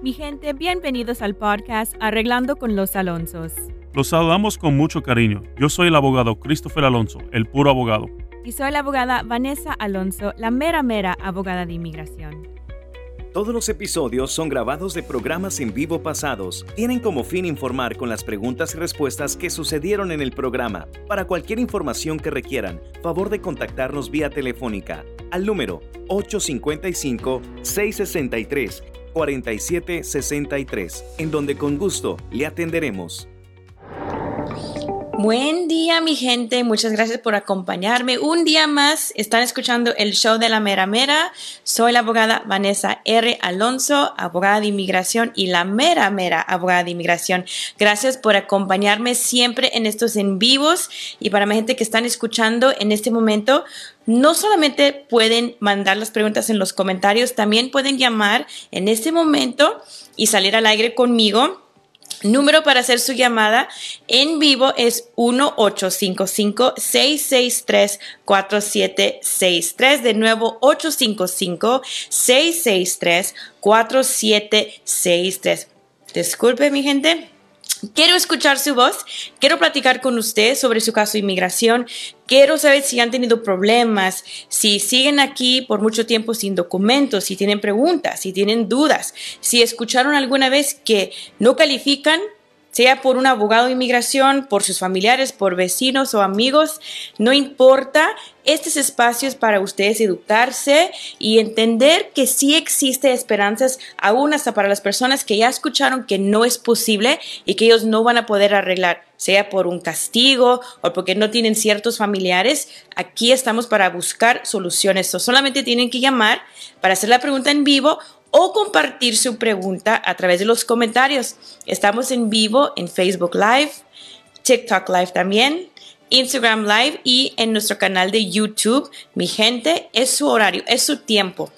Mi gente, bienvenidos al podcast Arreglando con los Alonsos. Los saludamos con mucho cariño. Yo soy el abogado Christopher Alonso, el puro abogado. Y soy la abogada Vanessa Alonso, la mera mera abogada de inmigración. Todos los episodios son grabados de programas en vivo pasados. Tienen como fin informar con las preguntas y respuestas que sucedieron en el programa. Para cualquier información que requieran, favor de contactarnos vía telefónica al número 855 663 4763, en donde con gusto le atenderemos. Buen día mi gente, muchas gracias por acompañarme. Un día más están escuchando el show de la mera mera. Soy la abogada Vanessa R. Alonso, abogada de inmigración y la mera mera abogada de inmigración. Gracias por acompañarme siempre en estos en vivos y para mi gente que están escuchando en este momento, no solamente pueden mandar las preguntas en los comentarios, también pueden llamar en este momento y salir al aire conmigo Número para hacer su llamada en vivo es 1-855-663-4763. De nuevo, 855-663-4763. Disculpe, mi gente. Quiero escuchar su voz, quiero platicar con usted sobre su caso de inmigración, quiero saber si han tenido problemas, si siguen aquí por mucho tiempo sin documentos, si tienen preguntas, si tienen dudas, si escucharon alguna vez que no califican sea por un abogado de inmigración, por sus familiares, por vecinos o amigos, no importa. Este es espacio para ustedes educarse y entender que sí existe esperanzas, aún hasta para las personas que ya escucharon que no es posible y que ellos no van a poder arreglar, sea por un castigo o porque no tienen ciertos familiares. Aquí estamos para buscar soluciones. solamente tienen que llamar para hacer la pregunta en vivo o compartir su pregunta a través de los comentarios. Estamos en vivo en Facebook Live, TikTok Live también, Instagram Live y en nuestro canal de YouTube. Mi gente, es su horario, es su tiempo.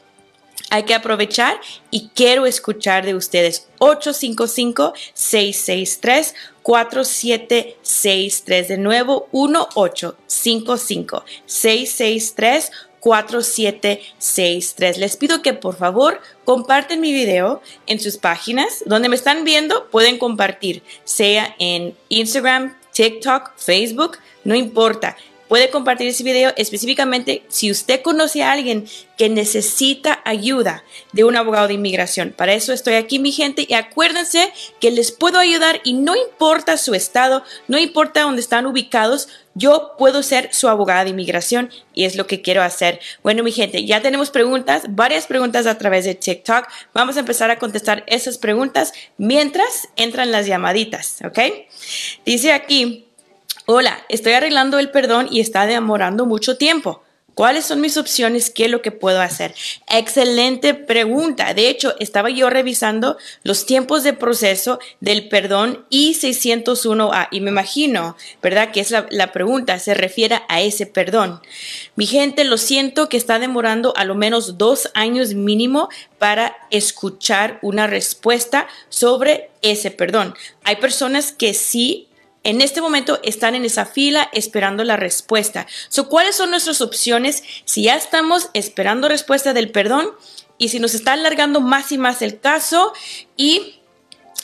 Hay que aprovechar y quiero escuchar de ustedes. 855-663-4763. De nuevo, 1855-663-4763. 4763. Les pido que por favor comparten mi video en sus páginas donde me están viendo. Pueden compartir, sea en Instagram, TikTok, Facebook, no importa. Puede compartir ese video específicamente si usted conoce a alguien que necesita ayuda de un abogado de inmigración. Para eso estoy aquí, mi gente, y acuérdense que les puedo ayudar y no importa su estado, no importa dónde están ubicados, yo puedo ser su abogada de inmigración y es lo que quiero hacer. Bueno, mi gente, ya tenemos preguntas, varias preguntas a través de TikTok. Vamos a empezar a contestar esas preguntas mientras entran las llamaditas, ¿ok? Dice aquí, Hola, estoy arreglando el perdón y está demorando mucho tiempo. ¿Cuáles son mis opciones? ¿Qué es lo que puedo hacer? Excelente pregunta. De hecho, estaba yo revisando los tiempos de proceso del perdón I-601A y me imagino, ¿verdad? Que es la, la, pregunta, se refiere a ese perdón. Mi gente, lo siento que está demorando a lo menos dos años mínimo para escuchar una respuesta sobre ese perdón. Hay personas que sí en este momento están en esa fila esperando la respuesta. ¿Cuáles son nuestras opciones si ya estamos esperando respuesta del perdón y si nos está alargando más y más el caso y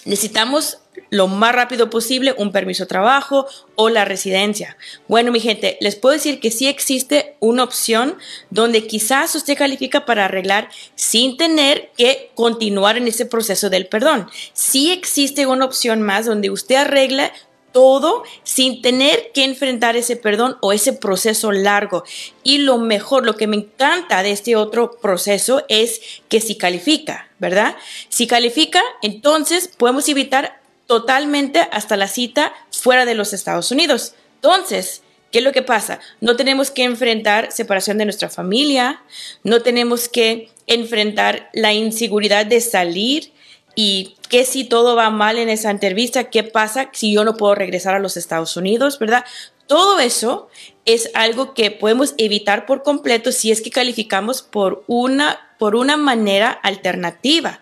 necesitamos lo más rápido posible un permiso de trabajo o la residencia. Bueno, mi gente, les puedo decir que sí existe una opción donde quizás usted califica para arreglar sin tener que continuar en ese proceso del perdón. Sí existe una opción más donde usted arregla todo sin tener que enfrentar ese perdón o ese proceso largo. Y lo mejor, lo que me encanta de este otro proceso es que si califica, ¿verdad? Si califica, entonces podemos evitar totalmente hasta la cita fuera de los Estados Unidos. Entonces, ¿Qué es lo que pasa? No tenemos que enfrentar separación de nuestra familia, no tenemos que enfrentar la inseguridad de salir y qué si todo va mal en esa entrevista, qué pasa si yo no puedo regresar a los Estados Unidos, ¿verdad? Todo eso es algo que podemos evitar por completo si es que calificamos por una, por una manera alternativa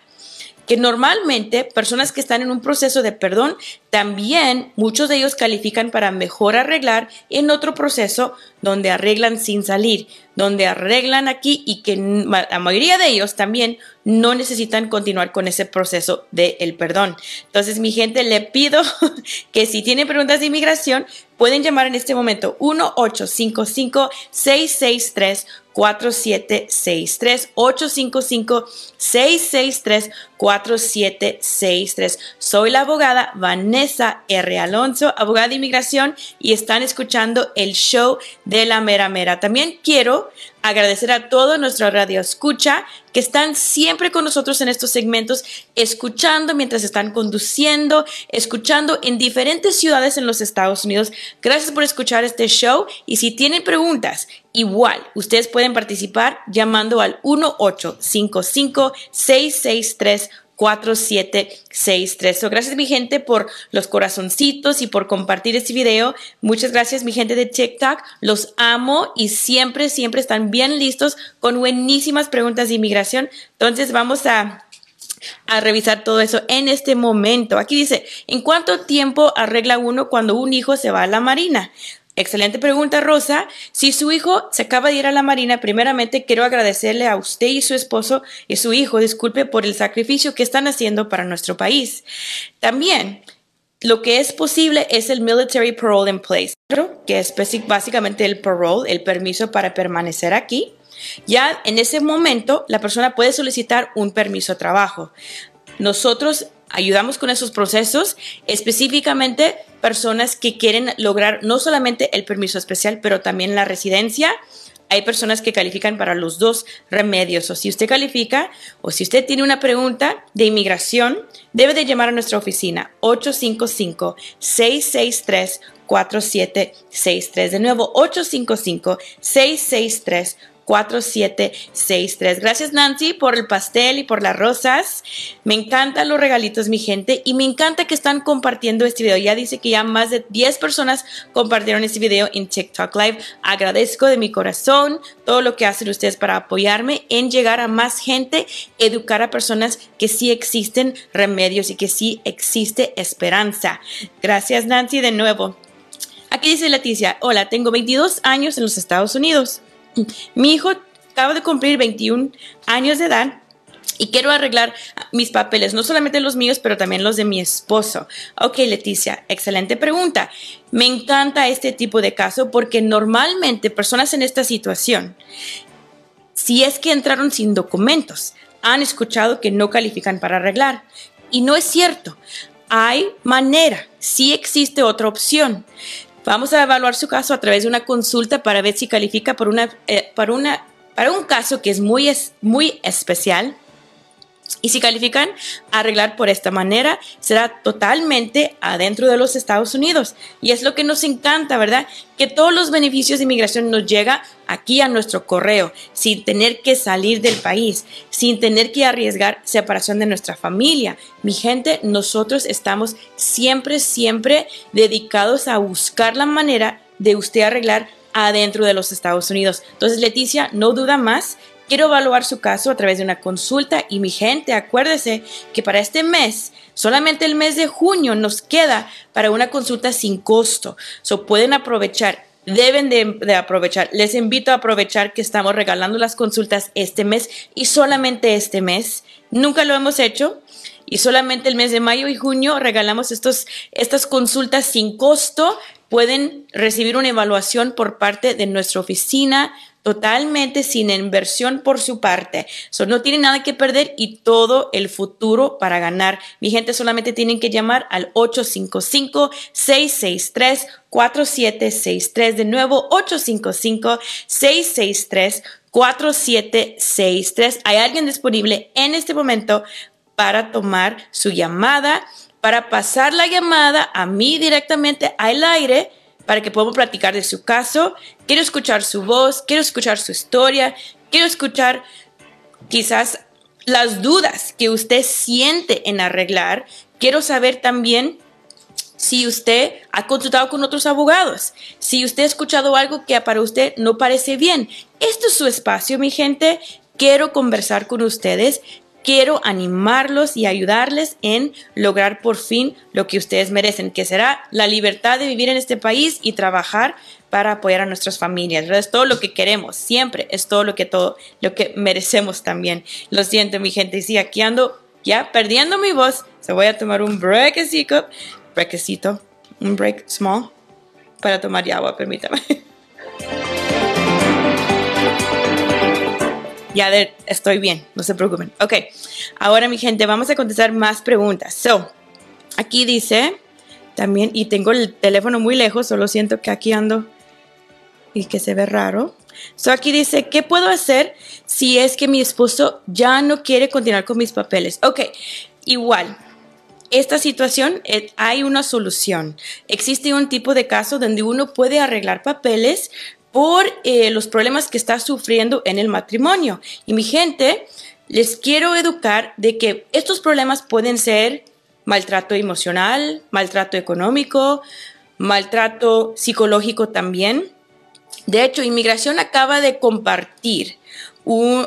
que normalmente personas que están en un proceso de perdón, también muchos de ellos califican para mejor arreglar en otro proceso donde arreglan sin salir. Donde arreglan aquí y que la mayoría de ellos también no necesitan continuar con ese proceso del perdón. Entonces, mi gente, le pido que si tienen preguntas de inmigración, pueden llamar en este momento 1-855-663. 4763 855 663 4763. Soy la abogada Vanessa R. Alonso, abogada de inmigración, y están escuchando el show de la mera mera. También quiero agradecer a todo nuestro radio escucha que están siempre con nosotros en estos segmentos, escuchando mientras están conduciendo, escuchando en diferentes ciudades en los Estados Unidos. Gracias por escuchar este show y si tienen preguntas, igual, ustedes pueden participar llamando al 1855 663 4763. So, gracias mi gente por los corazoncitos y por compartir este video. Muchas gracias mi gente de TikTok. Los amo y siempre, siempre están bien listos con buenísimas preguntas de inmigración. Entonces vamos a, a revisar todo eso en este momento. Aquí dice, ¿en cuánto tiempo arregla uno cuando un hijo se va a la marina? Excelente pregunta, Rosa. Si su hijo se acaba de ir a la Marina, primeramente quiero agradecerle a usted y su esposo y su hijo, disculpe, por el sacrificio que están haciendo para nuestro país. También, lo que es posible es el Military Parole in Place, que es básicamente el parole, el permiso para permanecer aquí. Ya en ese momento, la persona puede solicitar un permiso de trabajo. Nosotros ayudamos con esos procesos, específicamente personas que quieren lograr no solamente el permiso especial, pero también la residencia. Hay personas que califican para los dos remedios. O si usted califica o si usted tiene una pregunta de inmigración, debe de llamar a nuestra oficina 855-663-4763. De nuevo, 855-663-4763. 4763. Gracias Nancy por el pastel y por las rosas. Me encantan los regalitos, mi gente, y me encanta que están compartiendo este video. Ya dice que ya más de 10 personas compartieron este video en TikTok Live. Agradezco de mi corazón todo lo que hacen ustedes para apoyarme en llegar a más gente, educar a personas que sí existen remedios y que sí existe esperanza. Gracias Nancy de nuevo. Aquí dice Leticia, hola, tengo 22 años en los Estados Unidos. Mi hijo acaba de cumplir 21 años de edad y quiero arreglar mis papeles, no solamente los míos, pero también los de mi esposo. Ok, Leticia, excelente pregunta. Me encanta este tipo de caso porque normalmente personas en esta situación, si es que entraron sin documentos, han escuchado que no califican para arreglar. Y no es cierto. Hay manera, sí existe otra opción. Vamos a evaluar su caso a través de una consulta para ver si califica por una, eh, para, una, para un caso que es muy, muy especial y si califican arreglar por esta manera, será totalmente adentro de los Estados Unidos. Y es lo que nos encanta, ¿verdad? Que todos los beneficios de inmigración nos llega aquí a nuestro correo, sin tener que salir del país, sin tener que arriesgar separación de nuestra familia. Mi gente, nosotros estamos siempre, siempre dedicados a buscar la manera de usted arreglar adentro de los Estados Unidos. Entonces, Leticia, no duda más Quiero evaluar su caso a través de una consulta y mi gente, acuérdese que para este mes, solamente el mes de junio nos queda para una consulta sin costo. So pueden aprovechar, deben de, de aprovechar. Les invito a aprovechar que estamos regalando las consultas este mes y solamente este mes. Nunca lo hemos hecho y solamente el mes de mayo y junio regalamos estos, estas consultas sin costo. Pueden recibir una evaluación por parte de nuestra oficina totalmente sin inversión por su parte. No tienen nada que perder y todo el futuro para ganar. Mi gente solamente tienen que llamar al 855-663-4763. De nuevo, 855-663-4763. Hay alguien disponible en este momento para tomar su llamada, para pasar la llamada a mí directamente al aire para que podamos platicar de su caso. Quiero escuchar su voz, quiero escuchar su historia, quiero escuchar quizás las dudas que usted siente en arreglar. Quiero saber también si usted ha consultado con otros abogados, si usted ha escuchado algo que para usted no parece bien. Esto es su espacio, mi gente. Quiero conversar con ustedes quiero animarlos y ayudarles en lograr por fin lo que ustedes merecen, que será la libertad de vivir en este país y trabajar para apoyar a nuestras familias. Es todo lo que queremos, siempre es todo lo que todo lo que merecemos también. Lo siento, mi gente, sí, aquí ando ya perdiendo mi voz. Se voy a tomar un breakcito, breakcito, un break small para tomar agua, permítame. Ya estoy bien, no se preocupen. Ok, ahora mi gente, vamos a contestar más preguntas. So, aquí dice también, y tengo el teléfono muy lejos, solo siento que aquí ando y que se ve raro. So, aquí dice, ¿qué puedo hacer si es que mi esposo ya no quiere continuar con mis papeles? Ok, igual, esta situación eh, hay una solución. Existe un tipo de caso donde uno puede arreglar papeles por eh, los problemas que está sufriendo en el matrimonio. Y mi gente, les quiero educar de que estos problemas pueden ser maltrato emocional, maltrato económico, maltrato psicológico también. De hecho, Inmigración acaba de compartir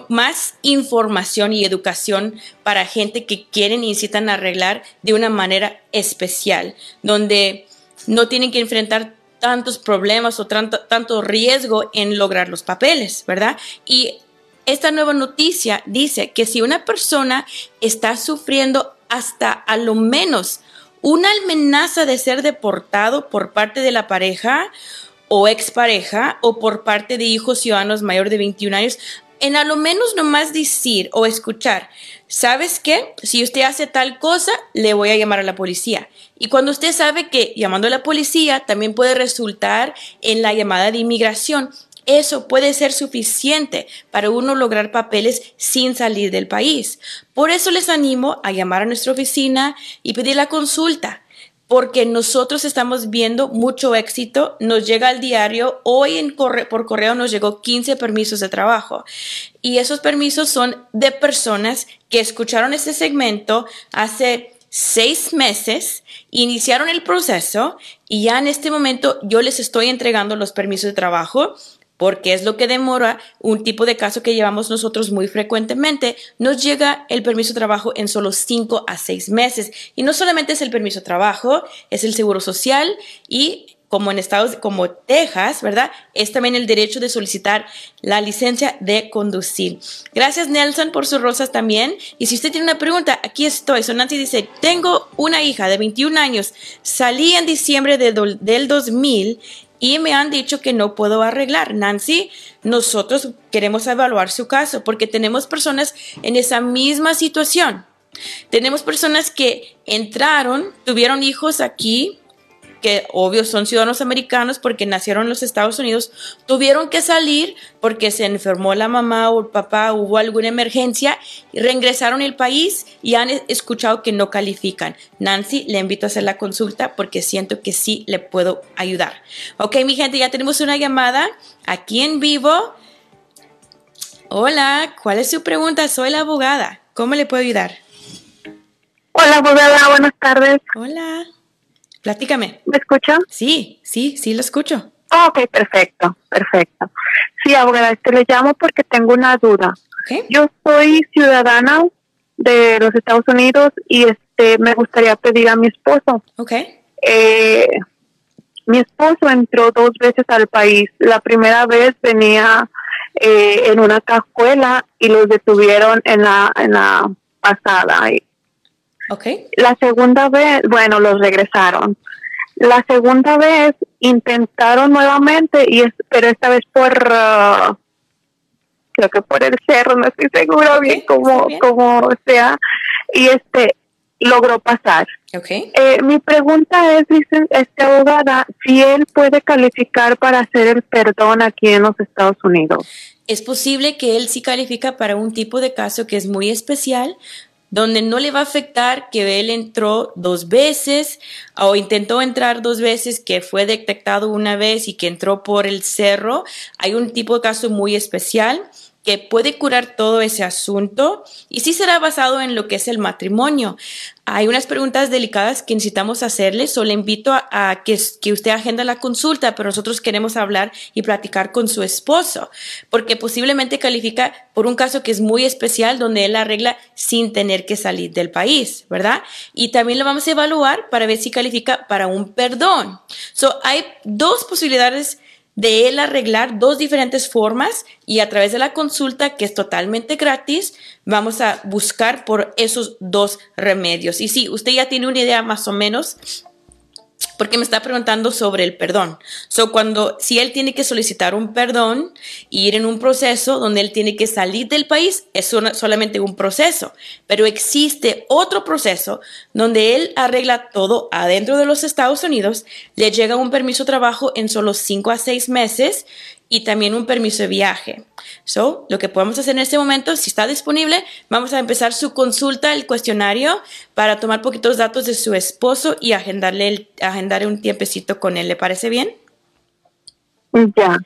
más información y educación para gente que quieren y necesitan arreglar de una manera especial, donde no tienen que enfrentar tantos problemas o tanto, tanto riesgo en lograr los papeles, ¿verdad? Y esta nueva noticia dice que si una persona está sufriendo hasta a lo menos una amenaza de ser deportado por parte de la pareja o expareja o por parte de hijos ciudadanos mayor de 21 años, en a lo menos nomás decir o escuchar, ¿sabes qué? Si usted hace tal cosa, le voy a llamar a la policía. Y cuando usted sabe que llamando a la policía también puede resultar en la llamada de inmigración, eso puede ser suficiente para uno lograr papeles sin salir del país. Por eso les animo a llamar a nuestra oficina y pedir la consulta porque nosotros estamos viendo mucho éxito. Nos llega al diario, hoy por correo nos llegó 15 permisos de trabajo y esos permisos son de personas que escucharon este segmento hace seis meses, iniciaron el proceso y ya en este momento yo les estoy entregando los permisos de trabajo porque es lo que demora un tipo de caso que llevamos nosotros muy frecuentemente. Nos llega el permiso de trabajo en solo cinco a seis meses. Y no solamente es el permiso de trabajo, es el seguro social y como en estados como Texas, ¿verdad? Es también el derecho de solicitar la licencia de conducir. Gracias Nelson por sus rosas también. Y si usted tiene una pregunta, aquí estoy. So Nancy dice, tengo una hija de 21 años, salí en diciembre de del 2000 y me han dicho que no puedo arreglar. Nancy, nosotros queremos evaluar su caso porque tenemos personas en esa misma situación. Tenemos personas que entraron, tuvieron hijos aquí, que obvio son ciudadanos americanos porque nacieron en los Estados Unidos, tuvieron que salir porque se enfermó la mamá o el papá, hubo alguna emergencia, y reingresaron al país y han escuchado que no califican. Nancy, le invito a hacer la consulta porque siento que sí le puedo ayudar. Ok, mi gente, ya tenemos una llamada aquí en vivo. Hola, ¿cuál es su pregunta? Soy la abogada. ¿Cómo le puedo ayudar? Hola, abogada, buenas tardes. Hola. Platícame. ¿Me escucha? Sí, sí, sí lo escucho. ok, perfecto, perfecto. Sí, abogada, te le llamo porque tengo una duda. Yo soy ciudadana de los Estados Unidos y este me gustaría pedir a mi esposo. Ok. Eh, mi esposo entró dos veces al país. La primera vez venía eh, en una cajuela y los detuvieron en la en la pasada. Okay. La segunda vez, bueno, los regresaron. La segunda vez intentaron nuevamente, y es, pero esta vez por, uh, creo que por el cerro, no estoy seguro bien cómo, cómo sea, y este logró pasar. Okay. Eh, mi pregunta es, dice este abogada, si él puede calificar para hacer el perdón aquí en los Estados Unidos. Es posible que él sí califica para un tipo de caso que es muy especial, donde no le va a afectar que él entró dos veces o intentó entrar dos veces, que fue detectado una vez y que entró por el cerro. Hay un tipo de caso muy especial que puede curar todo ese asunto y sí será basado en lo que es el matrimonio. Hay unas preguntas delicadas que necesitamos hacerle, solo le invito a, que, que, usted agenda la consulta, pero nosotros queremos hablar y platicar con su esposo, porque posiblemente califica por un caso que es muy especial, donde él arregla sin tener que salir del país, ¿verdad? Y también lo vamos a evaluar para ver si califica para un perdón. So, hay dos posibilidades de él arreglar dos diferentes formas y a través de la consulta, que es totalmente gratis, vamos a buscar por esos dos remedios. Y si usted ya tiene una idea más o menos porque me está preguntando sobre el perdón. So, cuando, si él tiene que solicitar un perdón y ir en un proceso donde él tiene que salir del país, es solamente un proceso. Pero existe otro proceso donde él arregla todo adentro de los Estados Unidos, le llega un permiso de trabajo en solo cinco a seis meses y también un permiso de viaje. So, lo que podemos hacer en este momento, si está disponible, vamos a empezar su consulta, el cuestionario, para tomar poquitos datos de su esposo y agendarle el, agendar un tiempecito con él. ¿Le parece bien? Ya.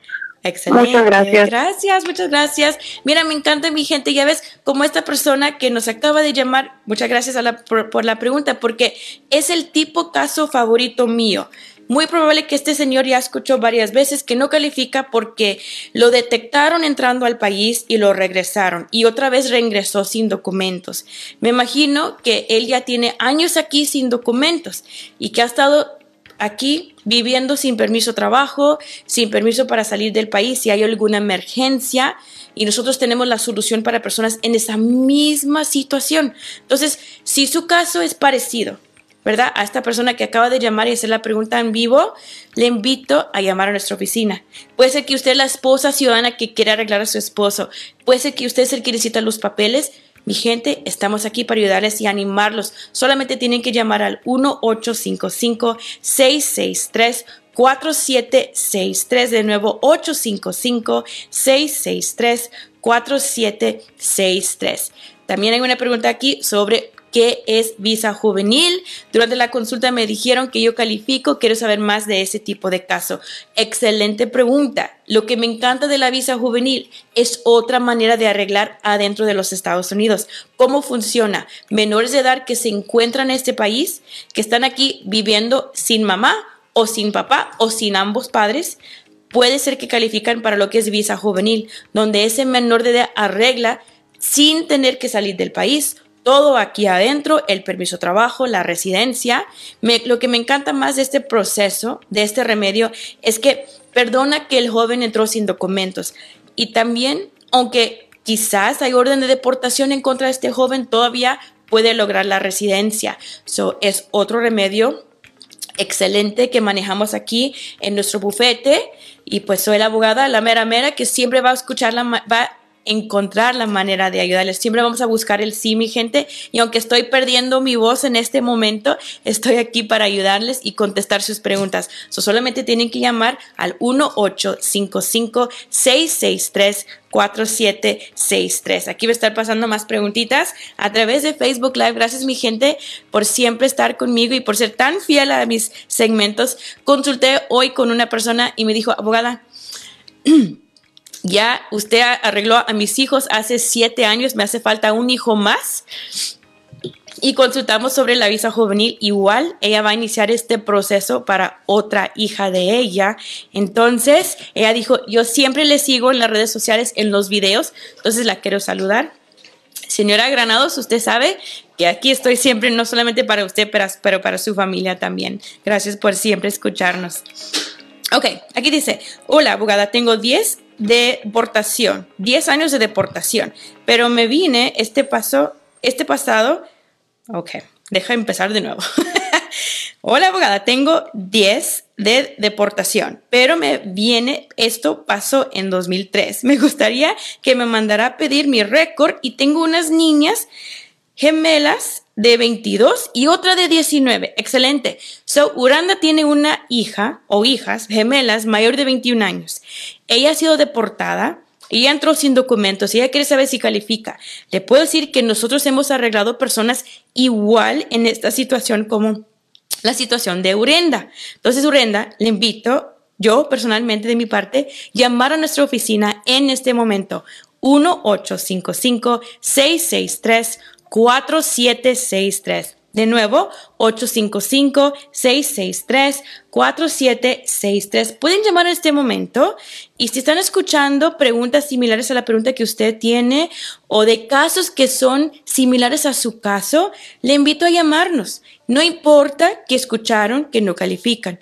Excelente. Muchas gracias. Gracias, muchas gracias. Mira, me encanta mi gente. Ya ves, como esta persona que nos acaba de llamar, muchas gracias a la, por la pregunta, porque es el tipo caso favorito mío. Muy probable que este señor ya escuchó varias veces que no califica porque lo detectaron entrando al país y lo regresaron y otra vez reingresó sin documentos. Me imagino que él ya tiene años aquí sin documentos y que ha estado aquí viviendo sin permiso trabajo, sin permiso para salir del país si hay alguna emergencia y nosotros tenemos la solución para personas en esa misma situación. Entonces, si su caso es parecido, ¿verdad? A esta persona que acaba de llamar y hacer la pregunta en vivo, le invito a llamar a nuestra oficina. Puede ser que usted es la esposa ciudadana que quiere arreglar a su esposo. Puede ser que usted es el que necesita los papeles. Mi gente, estamos aquí para ayudarles y animarlos. Solamente tienen que llamar al 1-855-663. 4763 de nuevo 855 663 4763 también hay una pregunta aquí sobre qué es visa juvenil. Durante la consulta me dijeron que yo califico, quiero saber más de ese tipo de caso. Excelente pregunta. Lo que me encanta de la visa juvenil es otra manera de arreglar adentro de los Estados Unidos. ¿Cómo funciona? Menores de edad que se encuentran en este país, que están aquí viviendo sin mamá o sin papá o sin ambos padres, puede ser que califican para lo que es visa juvenil, donde ese menor de edad arregla sin tener que salir del país todo aquí adentro, el permiso de trabajo, la residencia. lo que me encanta más de este proceso, de este remedio, es que perdona que el joven entró sin documentos. Y también, aunque quizás hay orden de deportación en contra de este joven, todavía puede lograr la residencia. So, es otro remedio excelente que manejamos aquí en nuestro bufete. Y pues soy la abogada, la mera mera, que siempre va a escuchar la, va encontrar la manera de ayudarles. Siempre vamos a buscar el sí, mi gente. Y aunque estoy perdiendo mi voz en este momento, estoy aquí para ayudarles y contestar sus preguntas. solamente tienen que llamar al 1-855-663. 4763. Aquí va a estar pasando más preguntitas a través de Facebook Live. Gracias mi gente por siempre estar conmigo y por ser tan fiel a mis segmentos. Consulté hoy con una persona y me dijo, abogada, ya usted arregló a mis hijos hace siete años, me hace falta un hijo más. Y consultamos sobre la visa juvenil. Igual, ella va a iniciar este proceso para otra hija de ella. Entonces, ella dijo, yo siempre le sigo en las redes sociales, en los videos. Entonces, la quiero saludar. Señora Granados, usted sabe que aquí estoy siempre, no solamente para usted, pero para su familia también. Gracias por siempre escucharnos. Ok, aquí dice, hola abogada, tengo 10 deportación, 10 años de deportación, pero me vine este paso, este pasado, ok, deja empezar de nuevo. Hola abogada, tengo 10 de deportación, pero me viene, esto pasó en 2003. Me gustaría que me mandara a pedir mi récord y tengo unas niñas gemelas de 22 y otra de 19. Excelente. So, Uranda tiene una hija o hijas gemelas mayor de 21 años. Ella ha sido deportada. Ella entró sin documentos ella quiere saber si califica. Le puedo decir que nosotros hemos arreglado personas igual en esta situación como la situación de Urenda. Entonces, Urenda, le invito, yo personalmente de mi parte, llamar a nuestra oficina en este momento. 1-855-663-4763. De nuevo, 855-663-4763. Pueden llamar en este momento y si están escuchando preguntas similares a la pregunta que usted tiene o de casos que son similares a su caso, le invito a llamarnos. No importa que escucharon que no califican.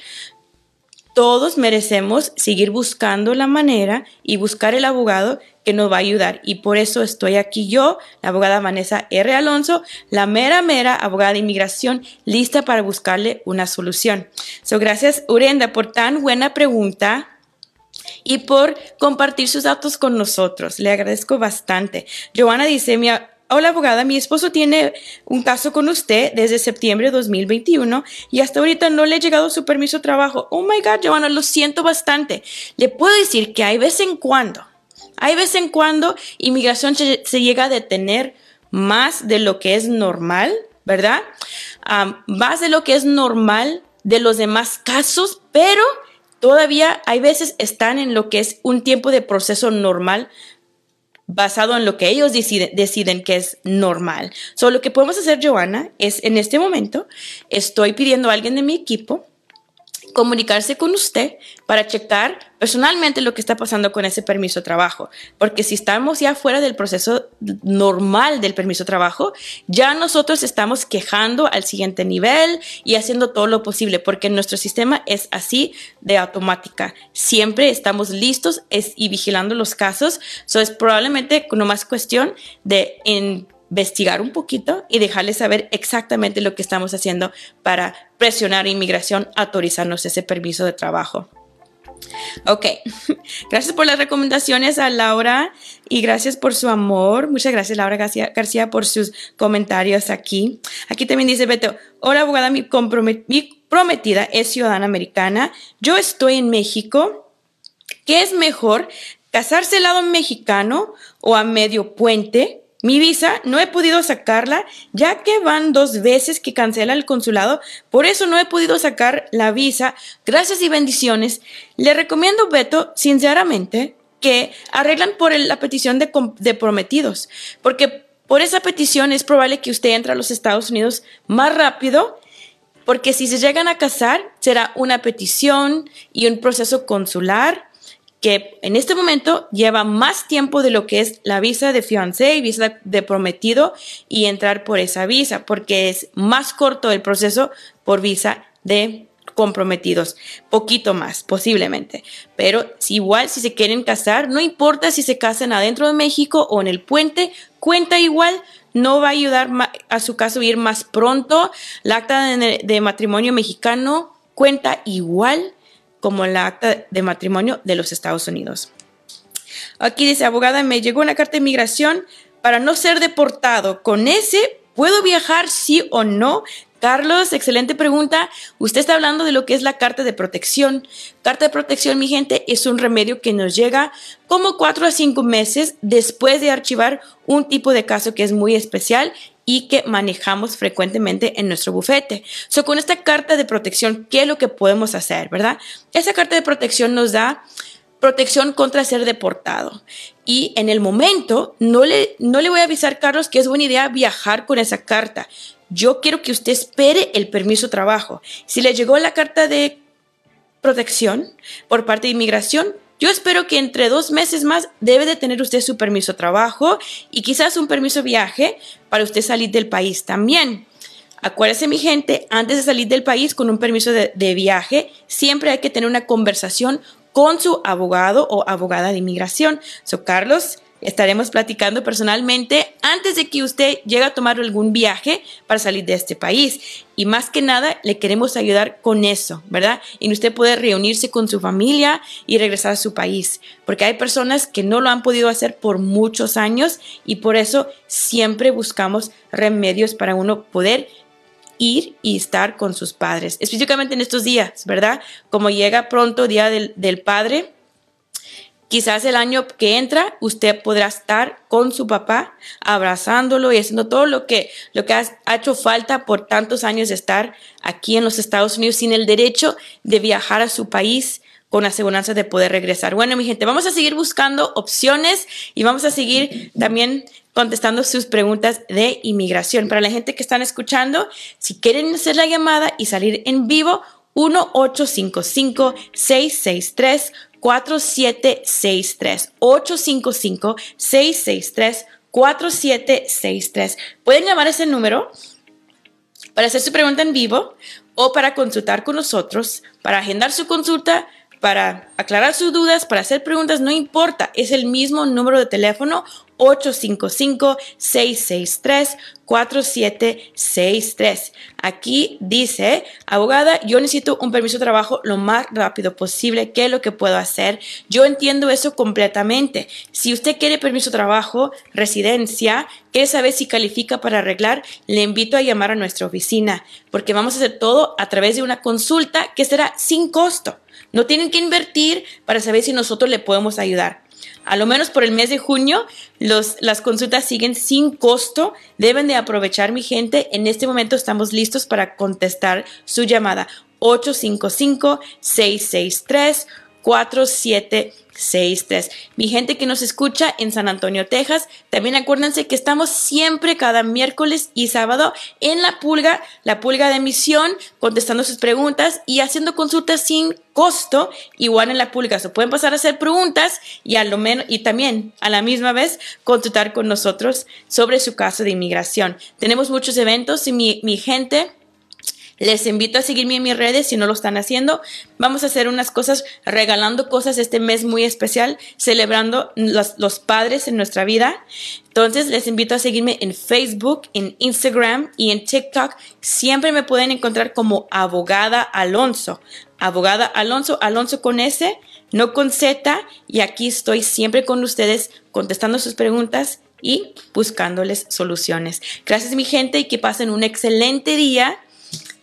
Todos merecemos seguir buscando la manera y buscar el abogado que nos va a ayudar. Y por eso estoy aquí yo, la abogada Vanessa R. Alonso, la mera, mera abogada de inmigración, lista para buscarle una solución. So, gracias, Urenda, por tan buena pregunta y por compartir sus datos con nosotros. Le agradezco bastante. Joana dice, mi, Hola abogada, mi esposo tiene un caso con usted desde septiembre de 2021 y hasta ahorita no le ha llegado su permiso de trabajo. Oh my God, Joana, lo siento bastante. Le puedo decir que hay vez en cuando, hay vez en cuando inmigración se, llega a detener más de lo que es normal, ¿verdad? más de lo que es normal de los demás casos, pero todavía hay veces están en lo que es un tiempo de proceso normal basado en lo que ellos deciden, que es normal. Solo lo que podemos hacer, Joana, es en este momento, estoy pidiendo a alguien de mi equipo comunicarse con usted para checar personalmente lo que está pasando con ese permiso de trabajo. Porque si estamos ya fuera del proceso normal del permiso de trabajo, ya nosotros estamos quejando al siguiente nivel y haciendo todo lo posible, porque nuestro sistema es así de automática. Siempre estamos listos y vigilando los casos. Eso es probablemente no más cuestión de en investigar un poquito y dejarles saber exactamente lo que estamos haciendo para presionar inmigración autorizarnos ese permiso de trabajo. Ok, gracias por las recomendaciones a Laura y gracias por su amor. Muchas gracias Laura García, García por sus comentarios aquí. Aquí también dice Beto, hola abogada, mi, mi prometida es ciudadana americana. Yo estoy en México. ¿Qué es mejor, casarse al lado mexicano o a medio puente? Mi visa no he podido sacarla ya que van dos veces que cancela el consulado, por eso no he podido sacar la visa. Gracias y bendiciones. Le recomiendo, Beto, sinceramente, que arreglan por la petición de, de prometidos, porque por esa petición es probable que usted entre a los Estados Unidos más rápido porque si se llegan a casar, será una petición y un proceso consular que en este momento lleva más tiempo de lo que es la visa de fiancé y visa de prometido y entrar por esa visa, porque es más corto el proceso por visa de comprometidos, poquito más posiblemente, pero igual si se quieren casar, no importa si se casan adentro de México o en el puente, cuenta igual, no va a ayudar a su caso ir más pronto, la acta de matrimonio mexicano cuenta igual como la acta de matrimonio de los Estados Unidos. Aquí dice, abogada, me llegó una carta de inmigración para no ser deportado. Con ese, ¿puedo viajar sí o no? Carlos, excelente pregunta. Usted está hablando de lo que es la carta de protección. Carta de protección, mi gente, es un remedio que nos llega como cuatro a cinco meses después de archivar un tipo de caso que es muy especial y que manejamos frecuentemente en nuestro bufete. So, con esta carta de protección, ¿qué es lo que podemos hacer, verdad? Esa carta de protección nos da protección contra ser deportado. Y en el momento, no le, no le voy a avisar, Carlos, que es buena idea viajar con esa carta. Yo quiero que usted espere el permiso de trabajo. Si le llegó la carta de protección por parte de inmigración, yo espero que entre dos meses más debe de tener usted su permiso de trabajo y quizás un permiso de viaje para usted salir del país también. Acuérdese, mi gente, antes de salir del país con un permiso de, de, viaje, siempre hay que tener una conversación con su abogado o abogada de inmigración. So, Carlos, Estaremos platicando personalmente antes de que usted llegue a tomar algún viaje para salir de este país. Y más que nada, le queremos ayudar con eso, ¿verdad? Y usted puede reunirse con su familia y regresar a su país. Porque hay personas que no lo han podido hacer por muchos años y por eso siempre buscamos remedios para uno poder ir y estar con sus padres, específicamente en estos días, ¿verdad? Como llega pronto Día del, del Padre, Quizás el año que entra usted podrá estar con su papá, abrazándolo y haciendo todo lo que, lo que ha, hecho falta por tantos años de estar aquí en los Estados Unidos sin el derecho de viajar a su país con aseguranza de poder regresar. Bueno, mi gente, vamos a seguir buscando opciones y vamos a seguir también contestando sus preguntas de inmigración. Para la gente que están escuchando, si quieren hacer la llamada y salir en vivo, 1-855-663-4763. 855-663-4763. Pueden llamar ese número para hacer su pregunta en vivo o para consultar con nosotros, para agendar su consulta para aclarar sus dudas, para hacer preguntas, no importa, es el mismo número de teléfono 855-663-4763. Aquí dice, abogada, yo necesito un permiso de trabajo lo más rápido posible. ¿Qué es lo que puedo hacer? Yo entiendo eso completamente. Si usted quiere permiso de trabajo, residencia, quiere saber si califica para arreglar, le invito a llamar a nuestra oficina, porque vamos a hacer todo a través de una consulta que será sin costo. No tienen que invertir para saber si nosotros le podemos ayudar. A lo menos por el mes de junio, las consultas siguen sin costo. Deben de aprovechar, mi gente. En este momento estamos listos para contestar su llamada. 855-663. 4763. Mi gente que nos escucha en San Antonio, Texas, también acuérdense que estamos siempre cada miércoles y sábado en la pulga, la pulga de emisión, contestando sus preguntas y haciendo consultas sin costo, igual en la pulga. Se pueden pasar a hacer preguntas y a lo menos, y también a la misma vez consultar con nosotros sobre su caso de inmigración. Tenemos muchos eventos y mi, mi gente les invito a seguirme en mis redes si no lo están haciendo. Vamos a hacer unas cosas, regalando cosas este mes muy especial, celebrando los, padres en nuestra vida. Entonces les invito a seguirme en Facebook, en Instagram y en TikTok. Siempre me pueden encontrar como abogada Alonso. Abogada Alonso, Alonso con S, no con Z. Y aquí estoy siempre con ustedes contestando sus preguntas y buscándoles soluciones. Gracias mi gente y que pasen un excelente día